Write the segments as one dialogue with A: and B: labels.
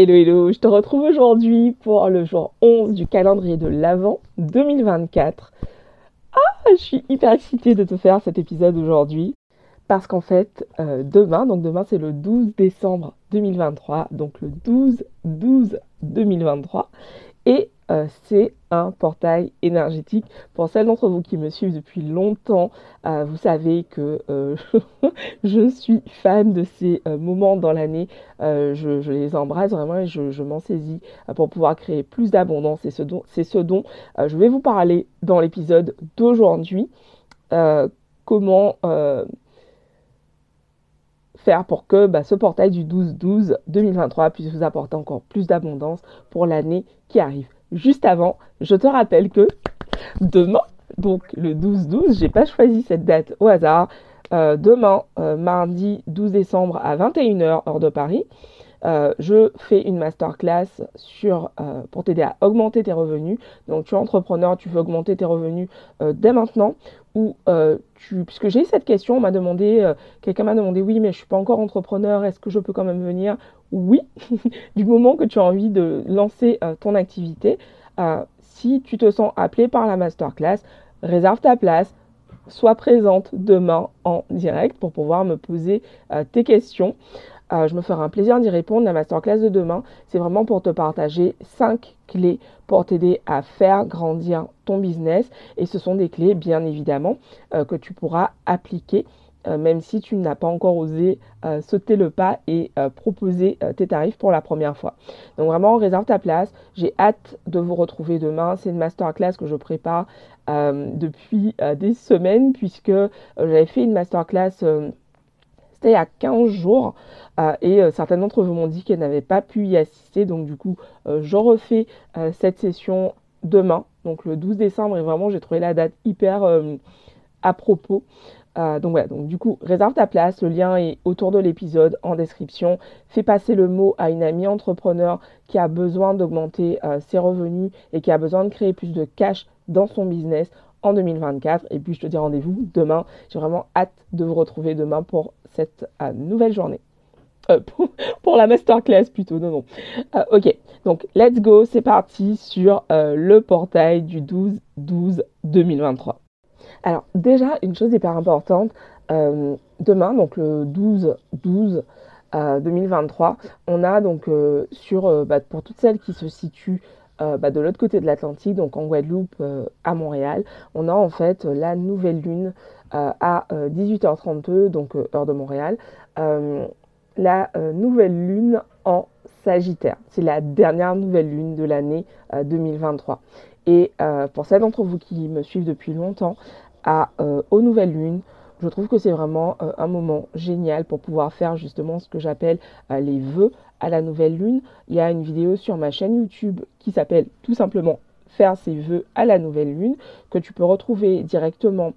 A: Hello hello, je te retrouve aujourd'hui pour le jour 11 du calendrier de l'Avent 2024. Ah, je suis hyper excitée de te faire cet épisode aujourd'hui parce qu'en fait, euh, demain, donc demain c'est le 12 décembre 2023, donc le 12 12 2023 et euh, c'est un portail énergétique. Pour celles d'entre vous qui me suivent depuis longtemps, euh, vous savez que euh, je suis fan de ces moments dans l'année. Je, les embrasse vraiment et je, m'en saisis pour pouvoir créer plus d'abondance. C'est ce dont, je vais vous parler dans l'épisode d'aujourd'hui. comment faire pour que bah, ce portail du 12-12 2023 puisse vous apporter encore plus d'abondance pour l'année qui arrive juste avant, je te rappelle que demain, donc le 12-12, j'ai pas choisi cette date au hasard. Euh, demain, euh, mardi 12 décembre à 21h, heure de Paris, euh, je fais une masterclass sur, pour t'aider à augmenter tes revenus. Donc, tu es entrepreneur, tu veux augmenter tes revenus dès maintenant. Ou tu, puisque j'ai cette question, on m'a demandé, quelqu'un m'a demandé, oui, mais je suis pas encore entrepreneur, est-ce que je peux quand même venir? Oui, du moment que tu as envie de lancer euh, ton activité, euh, si tu te sens appelé par la masterclass, réserve ta place, sois présente demain en direct pour pouvoir me poser euh, tes questions. Je me ferai un plaisir d'y répondre. La masterclass de demain, c'est vraiment pour te partager 5 clés pour t'aider à faire grandir ton business. Et ce sont des clés, bien évidemment, que tu pourras appliquer euh, même si tu n'as pas encore osé euh, sauter le pas et euh, proposer tes tarifs pour la première fois. Donc vraiment, réserve ta place. J'ai hâte de vous retrouver demain. C'est une masterclass que je prépare depuis des semaines puisque j'avais fait une masterclass c'était il y a 15 jours et certains d'entre vous m'ont dit qu'elles n'avaient pas pu y assister. Donc du coup, je refais cette session demain, donc le 12 décembre. Et vraiment, j'ai trouvé la date hyper à propos. Euh, donc voilà, donc du coup, réserve ta place, le lien est autour de l'épisode en description. Fais passer le mot à une amie entrepreneur qui a besoin d'augmenter euh, ses revenus et qui a besoin de créer plus de cash dans son business en 2024. Et puis je te dis rendez-vous demain. J'ai vraiment hâte de vous retrouver demain pour cette euh, nouvelle journée. Pour, pour, la masterclass plutôt, non, non. ok, donc let's go, c'est parti sur le portail du 12-12-2023. Alors déjà, une chose hyper importante, euh, demain, donc le 12-12 2023, euh, on a donc euh, sur, bah, pour toutes celles qui se situent bah, de l'autre côté de l'Atlantique, donc en Guadeloupe, à Montréal, on a en fait la nouvelle lune à 18h32, donc heure de Montréal, la nouvelle lune en Sagittaire. C'est la dernière nouvelle lune de l'année 2023. Et pour celles d'entre vous qui me suivent depuis longtemps, euh, aux nouvelles lunes. Je trouve que c'est vraiment euh, un moment génial pour pouvoir faire justement ce que j'appelle euh, les vœux à la nouvelle lune. Il y a une vidéo sur ma chaîne YouTube qui s'appelle tout simplement faire ses vœux à la nouvelle lune que tu peux retrouver directement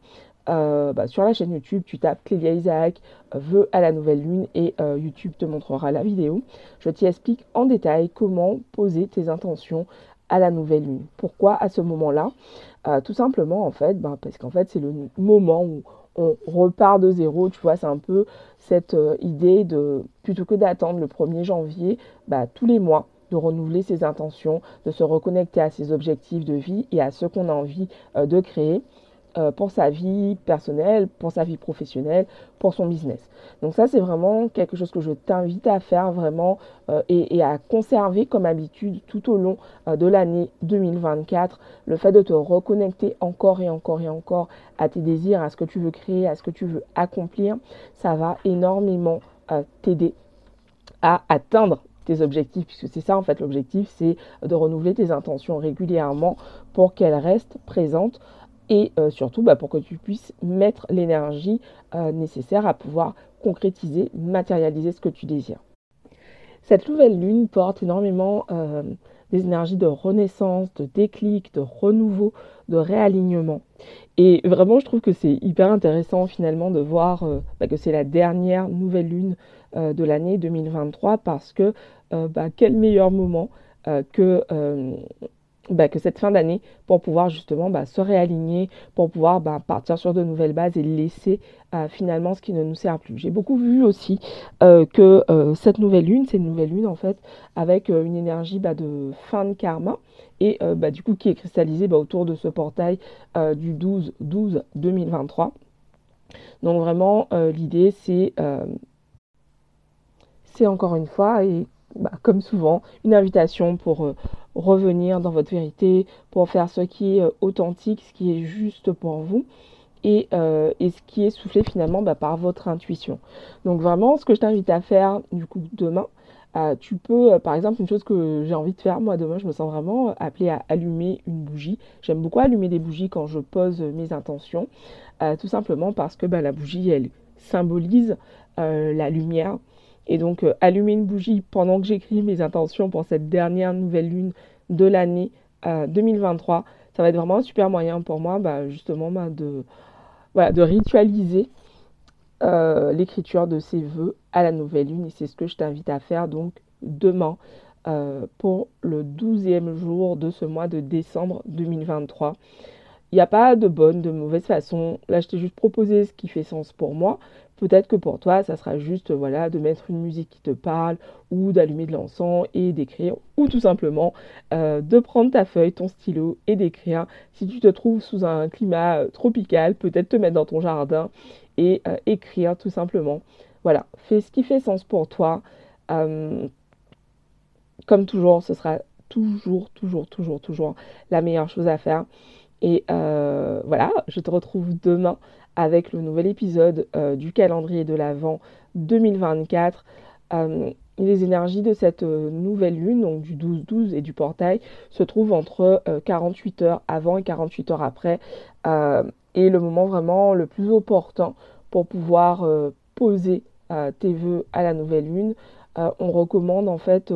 A: bah, sur la chaîne YouTube, tu tapes Clélia Isaac, vœux à la nouvelle lune et YouTube te montrera la vidéo. Je t'y explique en détail comment poser tes intentions à la nouvelle lune. Pourquoi à ce moment-là? Euh, Tout simplement en fait, ben, parce qu'en fait c'est le moment où on repart de zéro, tu vois, c'est un peu cette euh, idée de, plutôt que d'attendre le 1er janvier, bah, tous les mois, de renouveler ses intentions, de se reconnecter à ses objectifs de vie et à ce qu'on a envie euh, de créer. Euh, pour sa vie personnelle, pour sa vie professionnelle, pour son business. Donc ça, c'est vraiment quelque chose que je t'invite à faire vraiment euh, et, à conserver comme habitude tout au long euh, de l'année 2024. Le fait de te reconnecter encore et encore et encore à tes désirs, à ce que tu veux créer, à ce que tu veux accomplir, ça va énormément t'aider à atteindre tes objectifs, puisque c'est ça en fait l'objectif, c'est de renouveler tes intentions régulièrement pour qu'elles restent présentes et euh, surtout bah, pour que tu puisses mettre l'énergie euh, nécessaire à pouvoir concrétiser, matérialiser ce que tu désires. Cette nouvelle lune porte énormément euh, des énergies de renaissance, de déclic, de renouveau, de réalignement. Et vraiment, je trouve que c'est hyper intéressant finalement de voir bah, que c'est la dernière nouvelle lune de l'année 2023 parce que bah, quel meilleur moment que bah, que cette fin d'année pour pouvoir justement bah, se réaligner, pour pouvoir bah, partir sur de nouvelles bases et laisser euh, finalement ce qui ne nous sert plus. J'ai beaucoup vu aussi euh, que euh, cette nouvelle lune, c'est une nouvelle lune en fait avec une énergie de fin de karma et du coup qui est cristallisée autour de ce portail du 12-12-2023. Donc vraiment l'idée c'est c'est encore une fois et comme souvent, une invitation pour revenir dans votre vérité, pour faire ce qui est euh, authentique, ce qui est juste pour vous. Et, euh, ce qui est soufflé finalement bah, par votre intuition. Donc vraiment, ce que je t'invite à faire du coup demain, tu peux, par exemple, une chose que j'ai envie de faire, moi demain, je me sens vraiment appelée à allumer une bougie. J'aime beaucoup allumer des bougies quand je pose mes intentions, tout simplement parce que bah, la bougie, elle symbolise la lumière, et donc, euh, allumer une bougie pendant que j'écris mes intentions pour cette dernière nouvelle lune de l'année 2023, euh, ça va être vraiment un super moyen pour moi, bah, justement, bah, de, de ritualiser euh, l'écriture de ces vœux à la nouvelle lune. Et c'est ce que je t'invite à faire donc demain pour le 12e jour de ce mois de décembre 2023. Il n'y a pas de bonne, de mauvaise façon. Là, je t'ai juste proposé ce qui fait sens pour moi. Peut-être que pour toi, ça sera juste voilà, de mettre une musique qui te parle ou d'allumer de l'encens et d'écrire ou tout simplement euh, de prendre ta feuille, ton stylo et d'écrire. Si tu te trouves sous un climat euh, tropical, peut-être te mettre dans ton jardin et euh, écrire tout simplement. Voilà, fais ce qui fait sens pour toi. comme toujours, ce sera toujours, toujours, toujours, toujours la meilleure chose à faire. Et voilà, je te retrouve demain avec le nouvel épisode euh, du calendrier de l'Avent 2024. Euh, les énergies de cette euh, nouvelle lune, donc du 12-12 et du portail, se trouvent entre 48 heures avant et 48 heures après. et le moment vraiment le plus opportun pour pouvoir poser tes vœux à la nouvelle lune. on recommande en fait,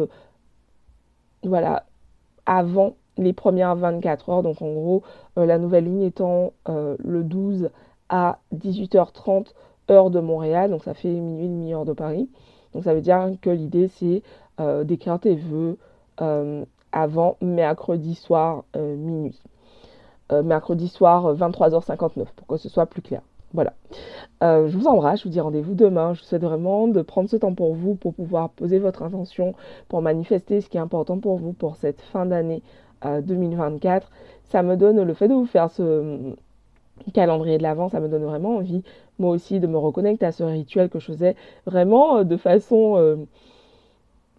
A: voilà, avant les premières 24 heures. Donc en gros, la nouvelle lune étant le 12 à 18h30 heure de Montréal, donc ça fait minuit, demi-heure de Paris. Donc ça veut dire que l'idée c'est euh, d'écrire tes vœux euh, avant mercredi soir euh, minuit. mercredi soir 23h59 pour que ce soit plus clair. Voilà. je vous embrasse, je vous dis rendez-vous demain. Je vous souhaite vraiment de prendre ce temps pour vous, pour pouvoir poser votre intention, pour manifester ce qui est important pour vous pour cette fin d'année 2024. Ça me donne le fait de vous faire ce, calendrier de l'avant, ça me donne vraiment envie, moi aussi, de me reconnecter à ce rituel que je faisais vraiment euh, de façon euh,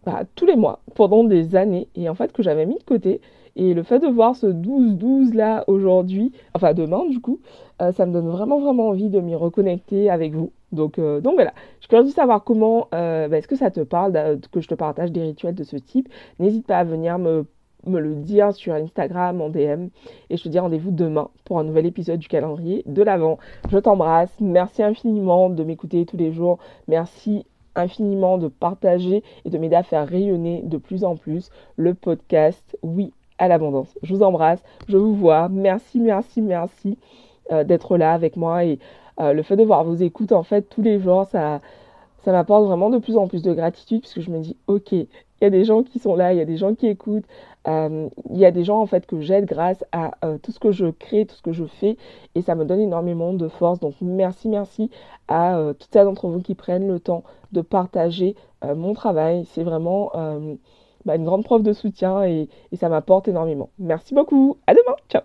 A: bah, tous les mois, pendant des années, et en fait que j'avais mis de côté. Et le fait de voir ce 12-12 là aujourd'hui, enfin demain du coup, euh, ça me donne vraiment vraiment envie de m'y reconnecter avec vous. Donc, donc voilà, je suis curieuse de savoir comment, bah, est-ce que ça te parle que je te partage des rituels de ce type. N'hésite pas à venir me me le dire sur Instagram en DM. Et je te dis rendez-vous demain pour un nouvel épisode du calendrier de l'Avent. Je t'embrasse. Merci infiniment de m'écouter tous les jours. Merci infiniment de partager et de m'aider à faire rayonner de plus en plus le podcast Oui à l'abondance. Je vous embrasse. Je vous vois. Merci, merci, merci euh, d'être là avec moi. Et euh, le fait de voir vos écoutes, en fait, tous les jours, ça ça m'apporte vraiment de plus en plus de gratitude puisque je me dis ok il y a des gens qui sont là il y a des gens qui écoutent euh, il y a des gens en fait que j'aide grâce à euh, tout ce que je crée tout ce que je fais et ça me donne énormément de force. Donc merci merci à euh, toutes celles d'entre vous qui prennent le temps de partager mon travail. C'est vraiment bah, une grande preuve de soutien et ça m'apporte énormément. Merci beaucoup. À demain. Ciao